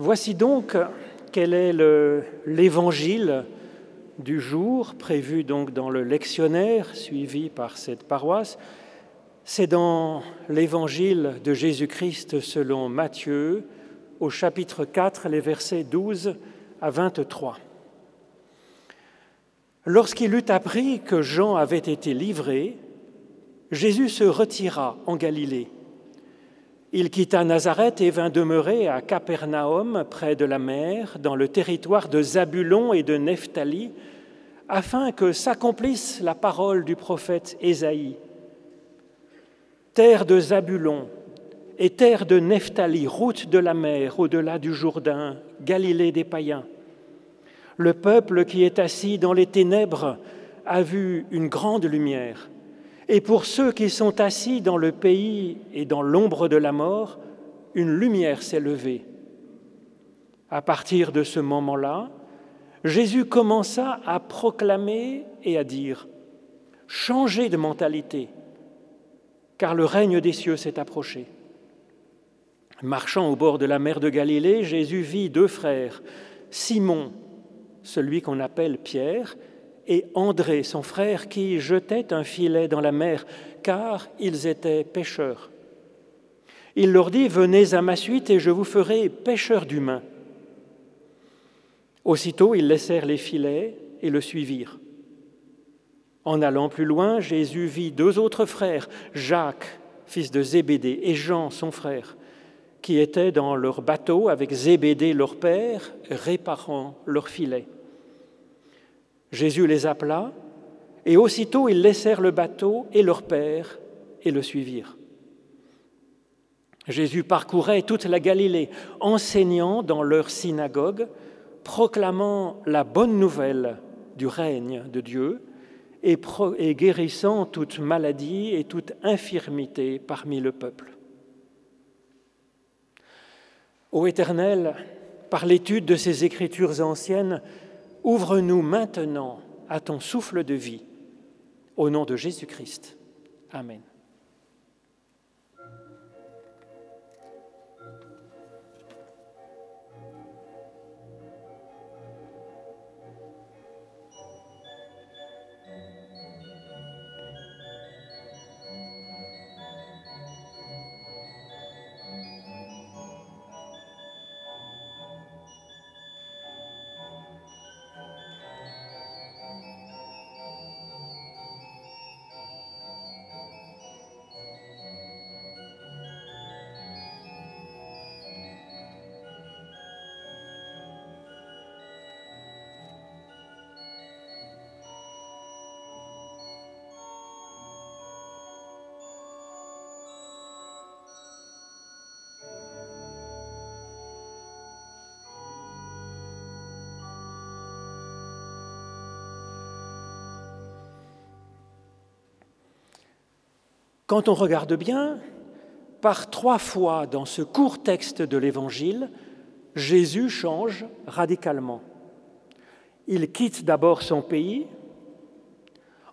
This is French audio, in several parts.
Voici donc quel est l'évangile du jour prévu donc dans le lectionnaire suivi par cette paroisse. C'est dans l'évangile de Jésus-Christ selon Matthieu au chapitre 4 les versets 12 à 23. Lorsqu'il eut appris que Jean avait été livré, Jésus se retira en Galilée il quitta Nazareth et vint demeurer à Capernaum, près de la mer, dans le territoire de Zabulon et de Nephtali, afin que s'accomplisse la parole du prophète Ésaïe. Terre de Zabulon et terre de Nephtali, route de la mer au-delà du Jourdain, Galilée des païens. Le peuple qui est assis dans les ténèbres a vu une grande lumière. Et pour ceux qui sont assis dans le pays et dans l'ombre de la mort, une lumière s'est levée. À partir de ce moment-là, Jésus commença à proclamer et à dire, changez de mentalité, car le règne des cieux s'est approché. Marchant au bord de la mer de Galilée, Jésus vit deux frères, Simon, celui qu'on appelle Pierre, et André, son frère, qui jetait un filet dans la mer, car ils étaient pêcheurs. Il leur dit, Venez à ma suite et je vous ferai pêcheurs d'humains. Aussitôt, ils laissèrent les filets et le suivirent. En allant plus loin, Jésus vit deux autres frères, Jacques, fils de Zébédée, et Jean, son frère, qui étaient dans leur bateau avec Zébédée, leur père, réparant leurs filets. Jésus les appela, et aussitôt ils laissèrent le bateau et leur père et le suivirent. Jésus parcourait toute la Galilée, enseignant dans leur synagogue, proclamant la bonne nouvelle du règne de Dieu et, guérissant toute maladie et toute infirmité parmi le peuple. Ô Éternel, par l'étude de ces écritures anciennes, Ouvre-nous maintenant à ton souffle de vie. Au nom de Jésus-Christ. Amen. Quand on regarde bien, par trois fois dans ce court texte de l'Évangile, Jésus change radicalement. Il quitte d'abord son pays,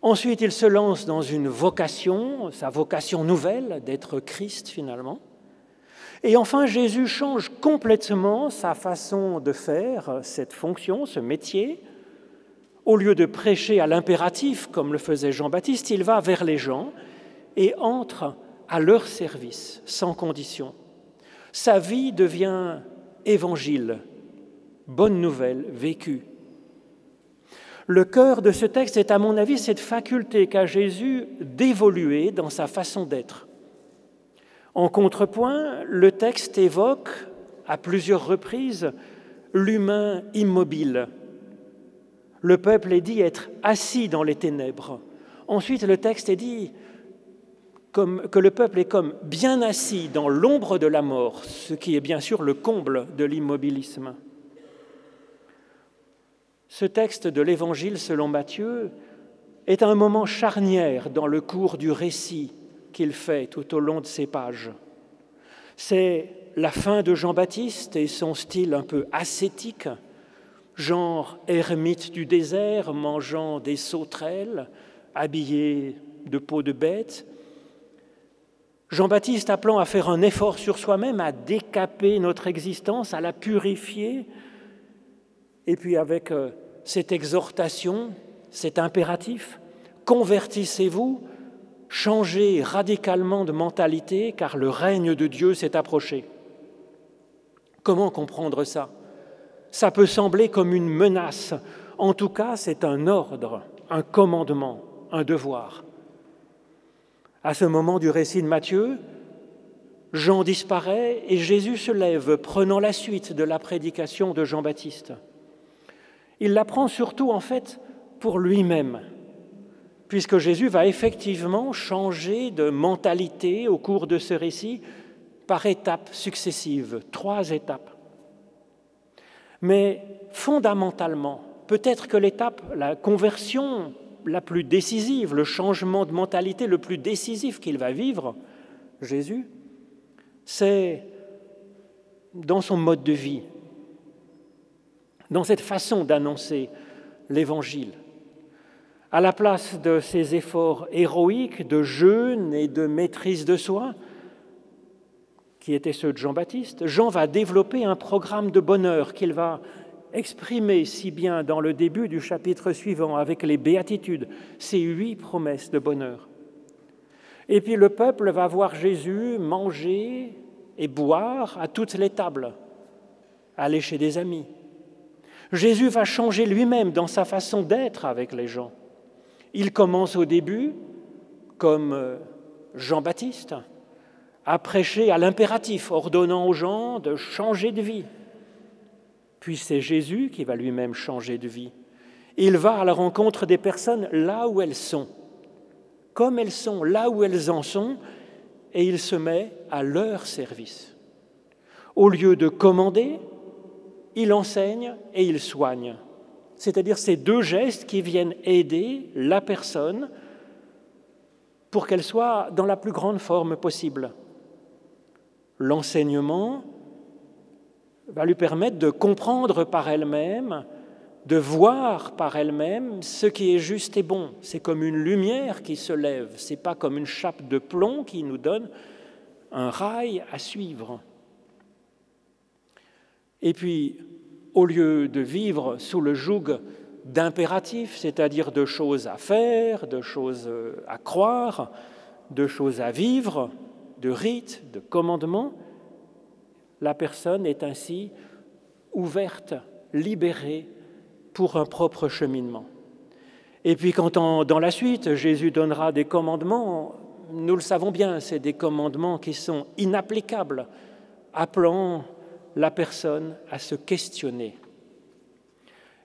ensuite il se lance dans une vocation, sa vocation nouvelle d'être Christ finalement, et enfin Jésus change complètement sa façon de faire cette fonction, ce métier. Au lieu de prêcher à l'impératif comme le faisait Jean-Baptiste, il va vers les gens et entre à leur service sans condition. Sa vie devient évangile, bonne nouvelle vécue. Le cœur de ce texte est, à mon avis, cette faculté qu'a Jésus d'évoluer dans sa façon d'être. En contrepoint, le texte évoque à plusieurs reprises l'humain immobile. Le peuple est dit être assis dans les ténèbres. Ensuite, le texte est dit que le peuple est comme bien assis dans l'ombre de la mort, ce qui est bien sûr le comble de l'immobilisme. Ce texte de l'Évangile selon Matthieu est un moment charnière dans le cours du récit qu'il fait tout au long de ces pages. C'est la fin de Jean-Baptiste et son style un peu ascétique, genre ermite du désert, mangeant des sauterelles, habillé de peau de bête, Jean-Baptiste appelant à faire un effort sur soi-même, à décaper notre existence, à la purifier, et puis avec euh, cette exhortation, cet impératif, convertissez-vous, changez radicalement de mentalité, car le règne de Dieu s'est approché. Comment comprendre ça? Ça peut sembler comme une menace. En tout cas, c'est un ordre, un commandement, un devoir. À ce moment du récit de Matthieu, Jean disparaît et Jésus se lève, prenant la suite de la prédication de Jean-Baptiste. Il la prend surtout en fait pour lui-même, puisque Jésus va effectivement changer de mentalité au cours de ce récit par étapes successives, trois étapes. Mais fondamentalement, peut-être que l'étape, la conversion la plus décisive, le changement de mentalité le plus décisif qu'il va vivre, Jésus, c'est dans son mode de vie, dans cette façon d'annoncer l'Évangile. À la place de ses efforts héroïques de jeûne et de maîtrise de soi, qui étaient ceux de Jean-Baptiste, Jean va développer un programme de bonheur qu'il va exprimer si bien dans le début du chapitre suivant avec les béatitudes, ces huit promesses de bonheur. Et puis le peuple va voir Jésus manger et boire à toutes les tables, aller chez des amis. Jésus va changer lui-même dans sa façon d'être avec les gens. Il commence au début comme euh, Jean-Baptiste, à prêcher à l'impératif, ordonnant aux gens de changer de vie. Puis c'est Jésus qui va lui-même changer de vie. Il va à la rencontre des personnes là où elles sont, comme elles sont, là où elles en sont, et il se met à leur service. Au lieu de commander, il enseigne et il soigne. C'est-à-dire ces deux gestes qui viennent aider la personne pour qu'elle soit dans la plus grande forme possible l'enseignement va lui permettre de comprendre par elle-même, de voir par elle-même ce qui est juste et bon. C'est comme une lumière qui se lève, c'est pas comme une chape de plomb qui nous donne un rail à suivre. Et puis, au lieu de vivre sous le joug d'impératifs, c'est-à-dire de choses à faire, de choses à croire, de choses à vivre, de rites, de commandements, la personne est ainsi ouverte, libérée pour un propre cheminement. Et puis quand dans la suite, Jésus donnera des commandements, nous le savons bien, c'est des commandements qui sont inapplicables, appelant la personne à se questionner.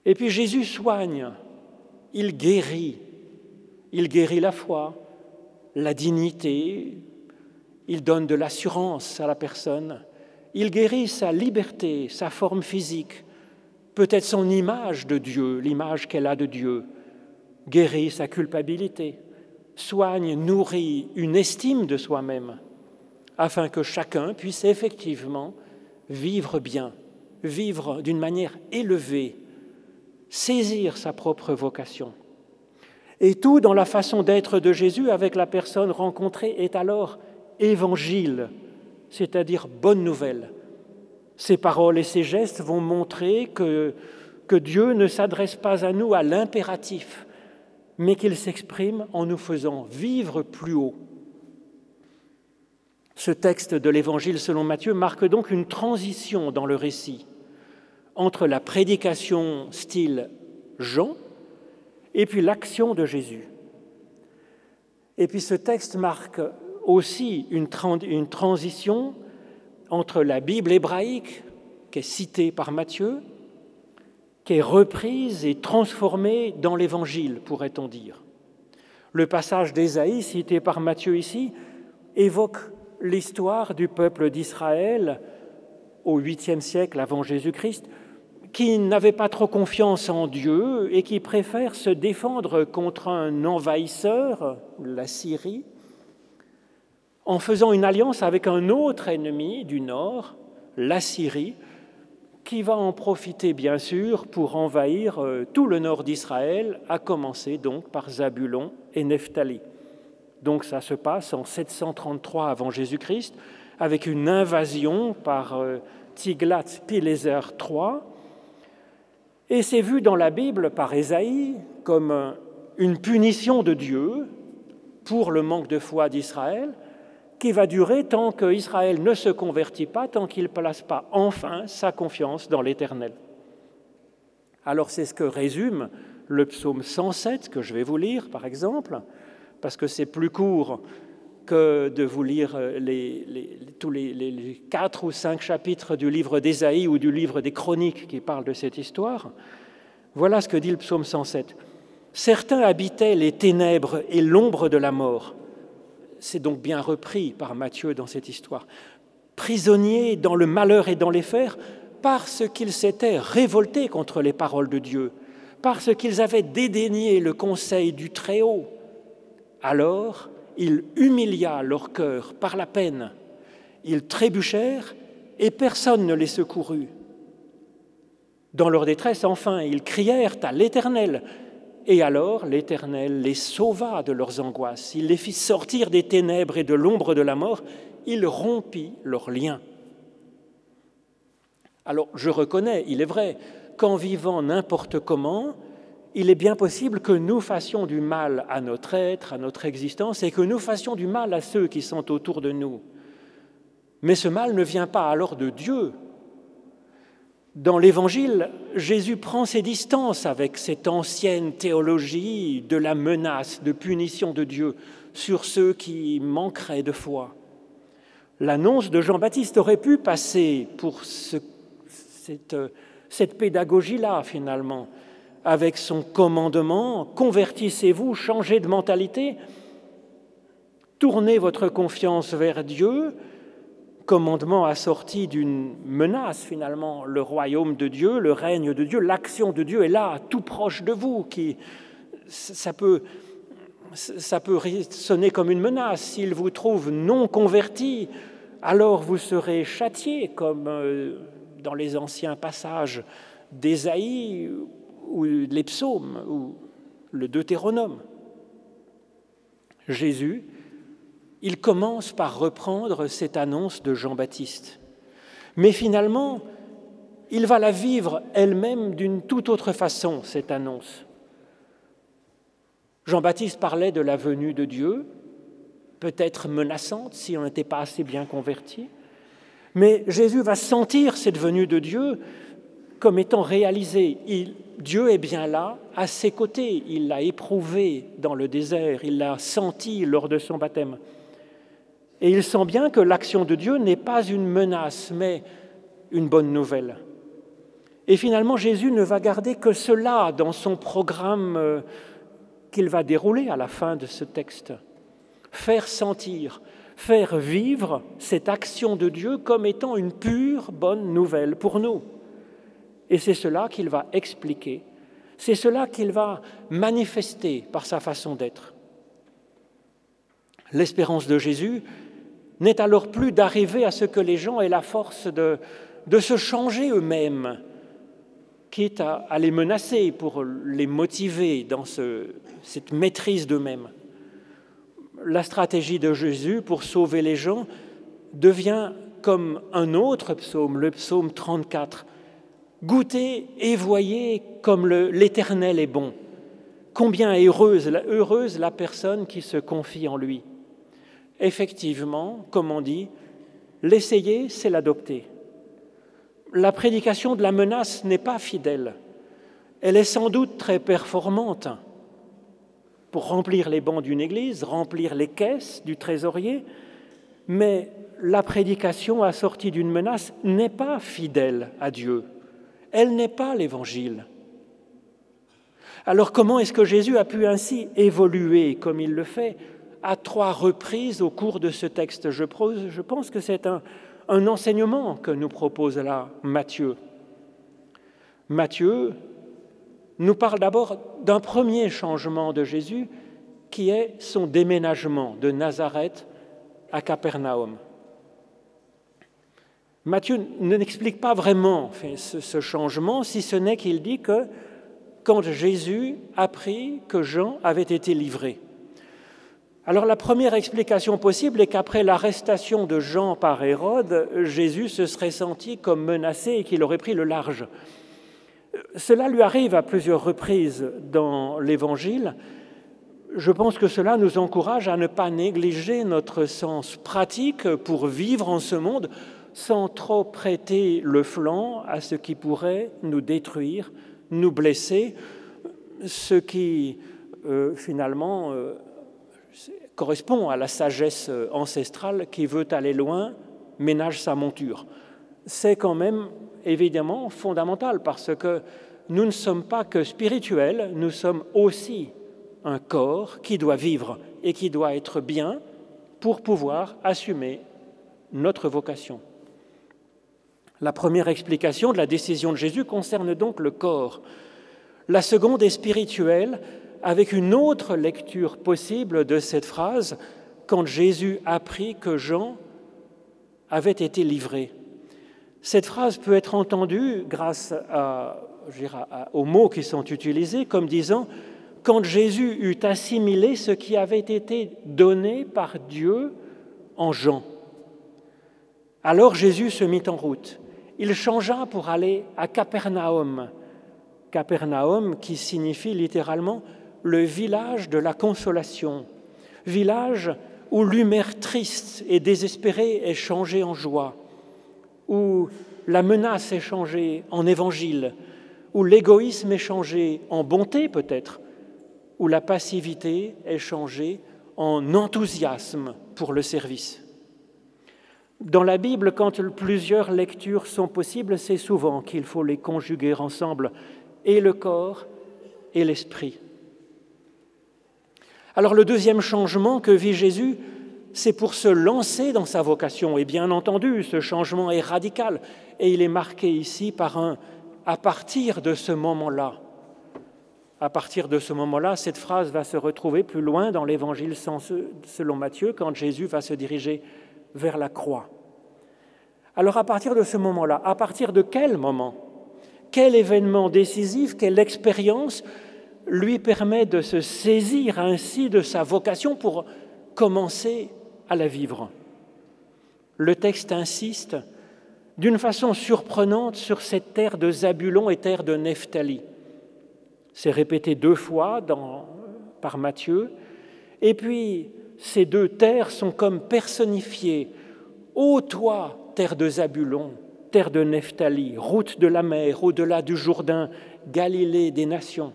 Et puis Jésus soigne, il guérit, il guérit la foi, la dignité, il donne de l'assurance à la personne. Il guérit sa liberté, sa forme physique, peut-être son image de Dieu, l'image qu'elle a de Dieu, guérit sa culpabilité, soigne, nourrit une estime de soi-même, afin que chacun puisse effectivement vivre bien, vivre d'une manière élevée, saisir sa propre vocation. Et tout dans la façon d'être de Jésus avec la personne rencontrée est alors évangile, c'est-à-dire bonne nouvelle. Ces paroles et ces gestes vont montrer que, que Dieu ne s'adresse pas à nous à l'impératif, mais qu'il s'exprime en nous faisant vivre plus haut. Ce texte de l'Évangile selon Matthieu marque donc une transition dans le récit entre la prédication style Jean et puis l'action de Jésus. Et puis ce texte marque aussi une, transition entre la Bible hébraïque, qui est citée par Matthieu, qui est reprise et transformée dans l'Évangile, pourrait-on dire. Le passage d'Ésaïe, cité par Matthieu ici, évoque l'histoire du peuple d'Israël au 8e siècle avant Jésus-Christ, qui n'avait pas trop confiance en Dieu et qui préfère se défendre contre un envahisseur, la Syrie, en faisant une alliance avec un autre ennemi du nord, la Syrie, qui va en profiter bien sûr pour envahir euh, tout le nord d'Israël, à commencer donc par Zabulon et Nephtali. Donc ça se passe en 733 avant Jésus-Christ, avec une invasion par euh, Tiglath-Pileser III. Et c'est vu dans la Bible par Ésaïe comme euh, une punition de Dieu pour le manque de foi d'Israël, qui va durer tant qu'Israël ne se convertit pas, tant qu'il ne place pas enfin sa confiance dans l'Éternel. Alors c'est ce que résume le psaume 107 que je vais vous lire, par exemple, parce que c'est plus court que de vous lire les, tous les, quatre ou cinq chapitres du livre d'Ésaïe ou du livre des Chroniques qui parlent de cette histoire. Voilà ce que dit le psaume 107. Certains habitaient les ténèbres et l'ombre de la mort. C'est donc bien repris par Matthieu dans cette histoire. Prisonniers dans le malheur et dans les fers, parce qu'ils s'étaient révoltés contre les paroles de Dieu, parce qu'ils avaient dédaigné le conseil du Très-Haut. Alors il humilia leur cœur par la peine. Ils trébuchèrent et personne ne les secourut. Dans leur détresse, enfin, ils crièrent à l'Éternel. Et alors l'Éternel les sauva de leurs angoisses. Il les fit sortir des ténèbres et de l'ombre de la mort. Il rompit leurs liens. Alors je reconnais, il est vrai, qu'en vivant n'importe comment, il est bien possible que nous fassions du mal à notre être, à notre existence, et que nous fassions du mal à ceux qui sont autour de nous. Mais ce mal ne vient pas alors de Dieu. Dans l'Évangile, Jésus prend ses distances avec cette ancienne théologie de la menace, de punition de Dieu sur ceux qui manqueraient de foi. L'annonce de Jean-Baptiste aurait pu passer pour cette, cette pédagogie-là, finalement, avec son commandement, convertissez-vous, changez de mentalité, tournez votre confiance vers Dieu, commandement assorti d'une menace finalement, le royaume de Dieu, le règne de Dieu, l'action de Dieu est là, tout proche de vous, qui ça peut ça peut sonner comme une menace. S'il vous trouve non converti, alors vous serez châtié, comme euh, dans les anciens passages d'Ésaïe ou les psaumes ou le Deutéronome. Jésus, il commence par reprendre cette annonce de Jean-Baptiste. Mais finalement, il va la vivre elle-même d'une toute autre façon, cette annonce. Jean-Baptiste parlait de la venue de Dieu, peut-être menaçante si on n'était pas assez bien converti, mais Jésus va sentir cette venue de Dieu comme étant réalisé. Dieu est bien là, à ses côtés. Il l'a éprouvé dans le désert, il l'a senti lors de son baptême. Et il sent bien que l'action de Dieu n'est pas une menace, mais une bonne nouvelle. Et finalement, Jésus ne va garder que cela dans son programme euh, qu'il va dérouler à la fin de ce texte. Faire sentir, faire vivre cette action de Dieu comme étant une pure bonne nouvelle pour nous. Et c'est cela qu'il va expliquer, c'est cela qu'il va manifester par sa façon d'être. L'espérance de Jésus n'est alors plus d'arriver à ce que les gens aient la force de, de se changer eux-mêmes, quitte à, les menacer pour les motiver dans ce, cette maîtrise d'eux-mêmes. La stratégie de Jésus pour sauver les gens devient comme un autre psaume, le psaume 34, Goûtez et voyez comme l'Éternel est bon. Combien heureuse, heureuse la personne qui se confie en lui. Effectivement, comme on dit, l'essayer, c'est l'adopter. La prédication de la menace n'est pas fidèle. Elle est sans doute très performante pour remplir les bancs d'une église, remplir les caisses du trésorier, mais la prédication assortie d'une menace n'est pas fidèle à Dieu elle n'est pas l'Évangile. Alors comment est-ce que Jésus a pu ainsi évoluer comme il le fait à trois reprises au cours de ce texte je, pense que c'est un, enseignement que nous propose là Matthieu. Matthieu nous parle d'abord d'un premier changement de Jésus qui est son déménagement de Nazareth à Capernaum. Matthieu n'explique pas vraiment ce, changement, si ce n'est qu'il dit que quand Jésus apprit que Jean avait été livré, Alors la première explication possible est qu'après l'arrestation de Jean par Hérode, Jésus se serait senti comme menacé et qu'il aurait pris le large. Cela lui arrive à plusieurs reprises dans l'Évangile. Je pense que cela nous encourage à ne pas négliger notre sens pratique pour vivre en ce monde sans trop prêter le flanc à ce qui pourrait nous détruire, nous blesser, ce qui euh, finalement euh, correspond à la sagesse euh, ancestrale qui veut aller loin, ménage sa monture. C'est quand même évidemment fondamental parce que nous ne sommes pas que spirituels, nous sommes aussi un corps qui doit vivre et qui doit être bien pour pouvoir assumer notre vocation. La première explication de la décision de Jésus concerne donc le corps. La seconde est spirituelle, avec une autre lecture possible de cette phrase, quand Jésus apprit que Jean avait été livré. Cette phrase peut être entendue grâce aux mots qui sont utilisés comme disant quand Jésus eut assimilé ce qui avait été donné par Dieu en Jean. Alors Jésus se mit en route il changea pour aller à Capernaum. Capernaum qui signifie littéralement le village de la consolation, village où l'humeur triste et désespérée est changée en joie, où la menace est changée en évangile, où l'égoïsme est changé en bonté peut-être, où la passivité est changée en enthousiasme pour le service. Dans la Bible, quand plusieurs lectures sont possibles, c'est souvent qu'il faut les conjuguer ensemble, et le corps et l'esprit. Alors le deuxième changement que vit Jésus, c'est pour se lancer dans sa vocation. Et bien entendu, ce changement est radical, et il est marqué ici par un à partir de ce moment-là. À partir de ce moment-là, cette phrase va se retrouver plus loin dans l'Évangile selon Matthieu, quand Jésus va se diriger vers la croix. Alors à partir de ce moment-là, à partir de quel moment, quel événement décisif, quelle expérience lui permet de se saisir ainsi de sa vocation pour commencer à la vivre Le texte insiste d'une façon surprenante sur cette terre de Zabulon et terre de Nephtali. C'est répété deux fois par Matthieu. Et puis, ces deux terres sont comme personnifiées Ô toi, terre de Zabulon, terre de Nephtali, route de la mer, au-delà du Jourdain, Galilée des nations.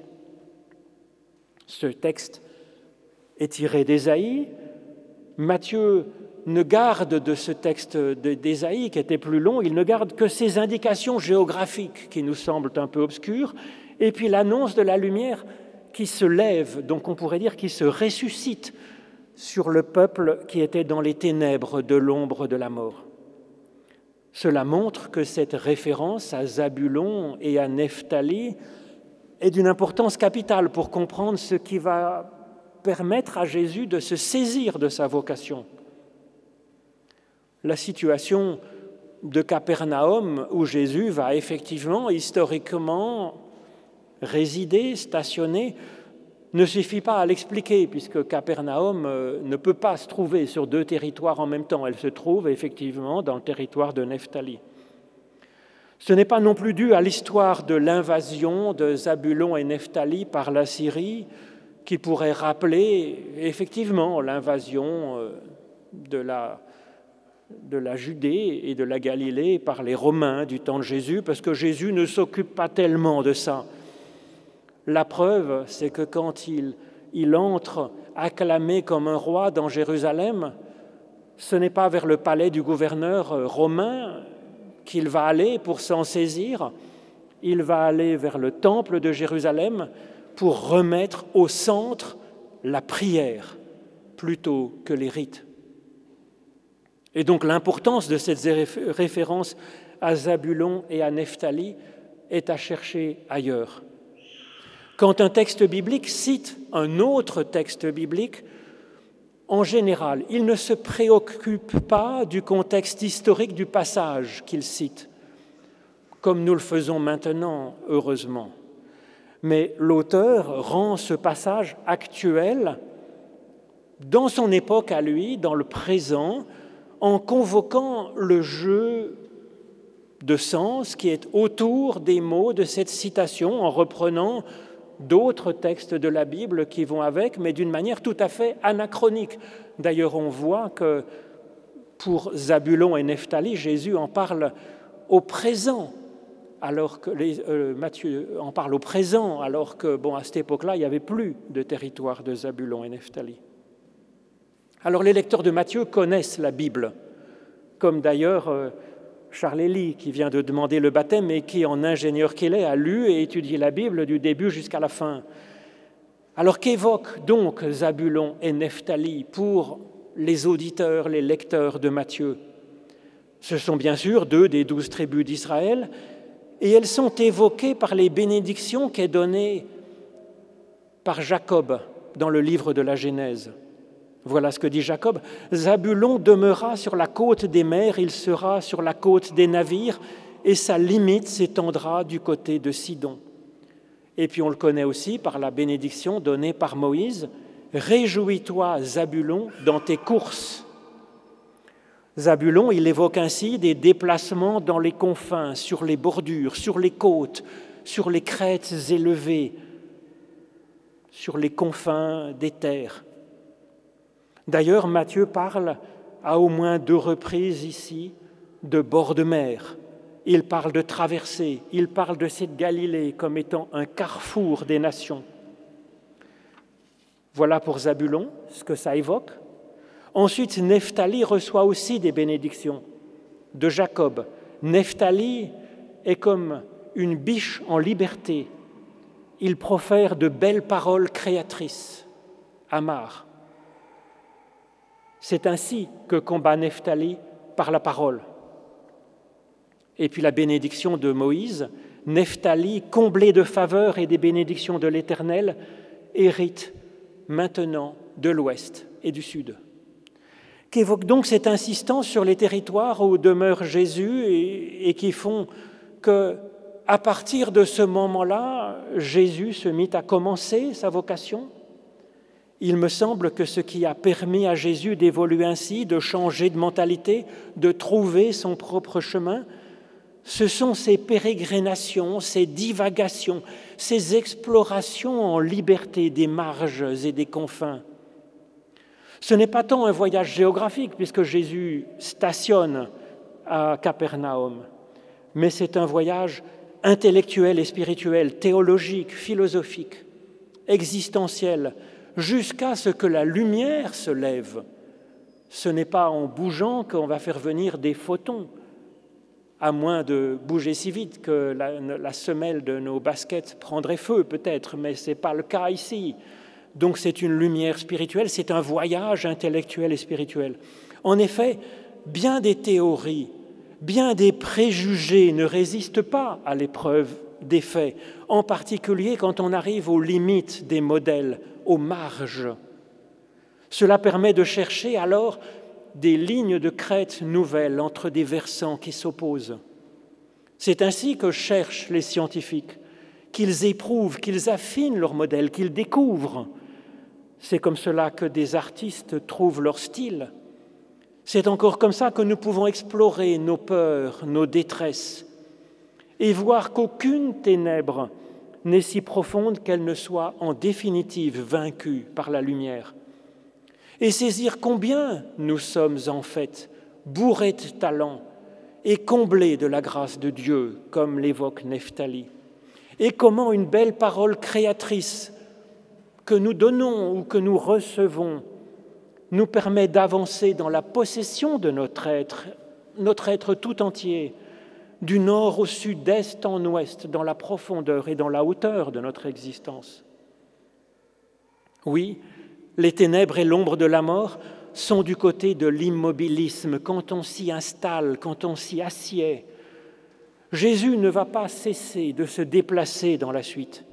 Ce texte est tiré d'Ésaïe. Matthieu ne garde de ce texte d'Ésaïe, qui était plus long, il ne garde que ces indications géographiques qui nous semblent un peu obscures, et puis l'annonce de la lumière qui se lève, donc on pourrait dire qui se ressuscite sur le peuple qui était dans les ténèbres de l'ombre de la mort. Cela montre que cette référence à Zabulon et à Nephtali est d'une importance capitale pour comprendre ce qui va permettre à Jésus de se saisir de sa vocation. La situation de Capernaum, où Jésus va effectivement, historiquement, résider, stationner, ne suffit pas à l'expliquer, puisque Capernaum euh, ne peut pas se trouver sur deux territoires en même temps. Elle se trouve effectivement dans le territoire de Nephtali. Ce n'est pas non plus dû à l'histoire de l'invasion de Zabulon et Nephtali par la Syrie, qui pourrait rappeler effectivement l'invasion euh, de la, de la Judée et de la Galilée par les Romains du temps de Jésus, parce que Jésus ne s'occupe pas tellement de ça. La preuve, c'est que quand il, il entre acclamé comme un roi dans Jérusalem, ce n'est pas vers le palais du gouverneur euh, romain qu'il va aller pour s'en saisir, il va aller vers le temple de Jérusalem pour remettre au centre la prière plutôt que les rites. Et donc l'importance de cette référence à Zabulon et à Nephtali est à chercher ailleurs. Quand un texte biblique cite un autre texte biblique, en général, il ne se préoccupe pas du contexte historique du passage qu'il cite, comme nous le faisons maintenant, heureusement. Mais l'auteur rend ce passage actuel dans son époque à lui, dans le présent, en convoquant le jeu de sens qui est autour des mots de cette citation, en reprenant d'autres textes de la Bible qui vont avec, mais d'une manière tout à fait anachronique. D'ailleurs, on voit que pour Zabulon et Nephtali, Jésus en parle au présent, alors que euh, Matthieu en parle au présent, alors que bon, à cette époque-là, il n'y avait plus de territoire de Zabulon et Nephtali. Alors les lecteurs de Matthieu connaissent la Bible, comme d'ailleurs euh, Charles Elie, qui vient de demander le baptême et qui, en ingénieur qu'il est, a lu et étudié la Bible du début jusqu'à la fin. Alors qu'évoquent donc Zabulon et Nephtali pour les auditeurs, les lecteurs de Matthieu? Ce sont bien sûr deux des douze tribus d'Israël, et elles sont évoquées par les bénédictions qu'est données par Jacob dans le livre de la Genèse. Voilà ce que dit Jacob. Zabulon demeura sur la côte des mers, il sera sur la côte des navires, et sa limite s'étendra du côté de Sidon. Et puis on le connaît aussi par la bénédiction donnée par Moïse. Réjouis-toi, Zabulon, dans tes courses. Zabulon, il évoque ainsi des déplacements dans les confins, sur les bordures, sur les côtes, sur les crêtes élevées, sur les confins des terres. D'ailleurs, Matthieu parle à au moins deux reprises ici de bord de mer. Il parle de traversée, il parle de cette Galilée comme étant un carrefour des nations. Voilà pour Zabulon ce que ça évoque. Ensuite, Nephtali reçoit aussi des bénédictions de Jacob. Nephtali est comme une biche en liberté. Il profère de belles paroles créatrices. Amar. C'est ainsi que combat Nephtali par la parole. Et puis la bénédiction de Moïse, Nephtali, comblé de faveurs et des bénédictions de l'Éternel, hérite maintenant de l'Ouest et du Sud. Qu'évoque donc cette insistance sur les territoires où demeure Jésus et, et qui font que, à partir de ce moment-là, Jésus se mit à commencer sa vocation? Il me semble que ce qui a permis à Jésus d'évoluer ainsi, de changer de mentalité, de trouver son propre chemin, ce sont ces pérégrinations, ces divagations, ces explorations en liberté des marges et des confins. Ce n'est pas tant un voyage géographique, puisque Jésus stationne à Capernaum, mais c'est un voyage intellectuel et spirituel, théologique, philosophique, existentiel, jusqu'à ce que la lumière se lève. Ce n'est pas en bougeant qu'on va faire venir des photons, à moins de bouger si vite que la, semelle de nos baskets prendrait feu peut-être, mais ce n'est pas le cas ici. Donc c'est une lumière spirituelle, c'est un voyage intellectuel et spirituel. En effet, bien des théories, bien des préjugés ne résistent pas à l'épreuve des faits, en particulier quand on arrive aux limites des modèles aux marges. Cela permet de chercher alors des lignes de crête nouvelles entre des versants qui s'opposent. C'est ainsi que cherchent les scientifiques, qu'ils éprouvent, qu'ils affinent leur modèle, qu'ils découvrent. C'est comme cela que des artistes trouvent leur style. C'est encore comme ça que nous pouvons explorer nos peurs, nos détresses, et voir qu'aucune ténèbre n'est si profonde qu'elle ne soit en définitive vaincue par la lumière. Et saisir combien nous sommes en fait bourrés de talent et comblés de la grâce de Dieu, comme l'évoque Nephtali. Et comment une belle parole créatrice que nous donnons ou que nous recevons nous permet d'avancer dans la possession de notre être, notre être tout entier, du nord au sud, d'est en ouest, dans la profondeur et dans la hauteur de notre existence. Oui, les ténèbres et l'ombre de la mort sont du côté de l'immobilisme quand on s'y installe, quand on s'y assied. Jésus ne va pas cesser de se déplacer dans la suite.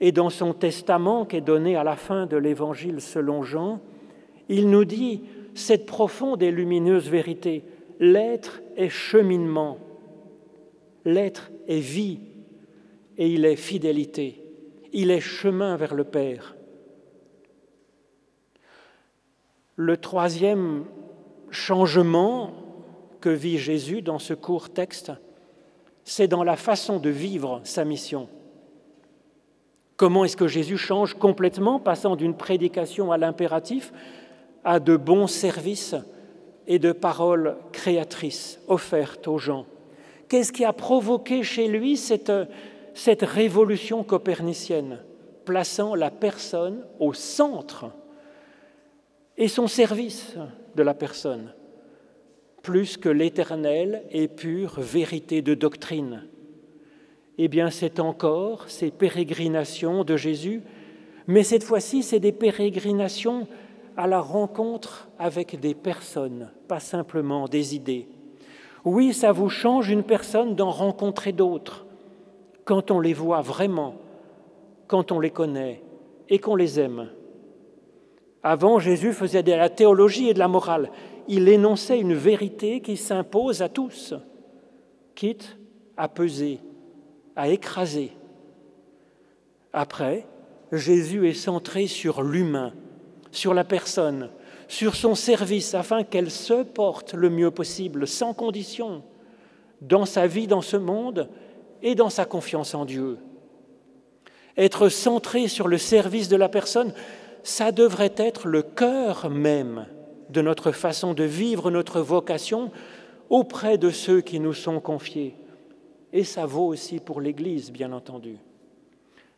Et dans son testament qui est donné à la fin de l'Évangile selon Jean, il nous dit cette profonde et lumineuse vérité, l'être est cheminement, L'être est vie et il est fidélité. Il est chemin vers le Père. Le troisième changement que vit Jésus dans ce court texte, c'est dans la façon de vivre sa mission. Comment est-ce que Jésus change complètement, passant d'une prédication à l'impératif à de bons services et de paroles créatrices offertes aux gens? Qu'est-ce qui a provoqué chez lui cette, révolution copernicienne, plaçant la personne au centre et son service de la personne, plus que l'éternelle et pure vérité de doctrine? Eh bien, c'est encore ces pérégrinations de Jésus, mais cette fois-ci, c'est des pérégrinations à la rencontre avec des personnes, pas simplement des idées. Oui, ça vous change une personne d'en rencontrer d'autres, quand on les voit vraiment, quand on les connaît et qu'on les aime. Avant, Jésus faisait de la théologie et de la morale. Il énonçait une vérité qui s'impose à tous, quitte à peser, à écraser. Après, Jésus est centré sur l'humain, sur la personne, sur son service, afin qu'elle se porte le mieux possible, sans condition, dans sa vie dans ce monde et dans sa confiance en Dieu. Être centré sur le service de la personne, ça devrait être le cœur même de notre façon de vivre notre vocation auprès de ceux qui nous sont confiés. Et ça vaut aussi pour l'Église, bien entendu.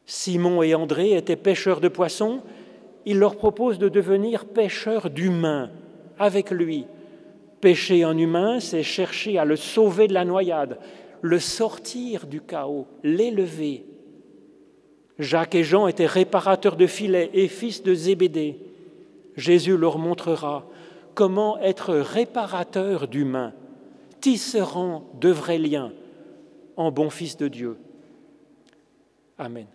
Simon et André étaient pêcheurs de poissons, il leur propose de devenir pêcheurs d'humains avec lui. Pêcher un humain, c'est chercher à le sauver de la noyade, le sortir du chaos, l'élever, Jacques et Jean étaient réparateurs de filets et fils de Zébédée. Jésus leur montrera comment être réparateur d'humains, tisserant de vrais liens en bon fils de Dieu. Amen.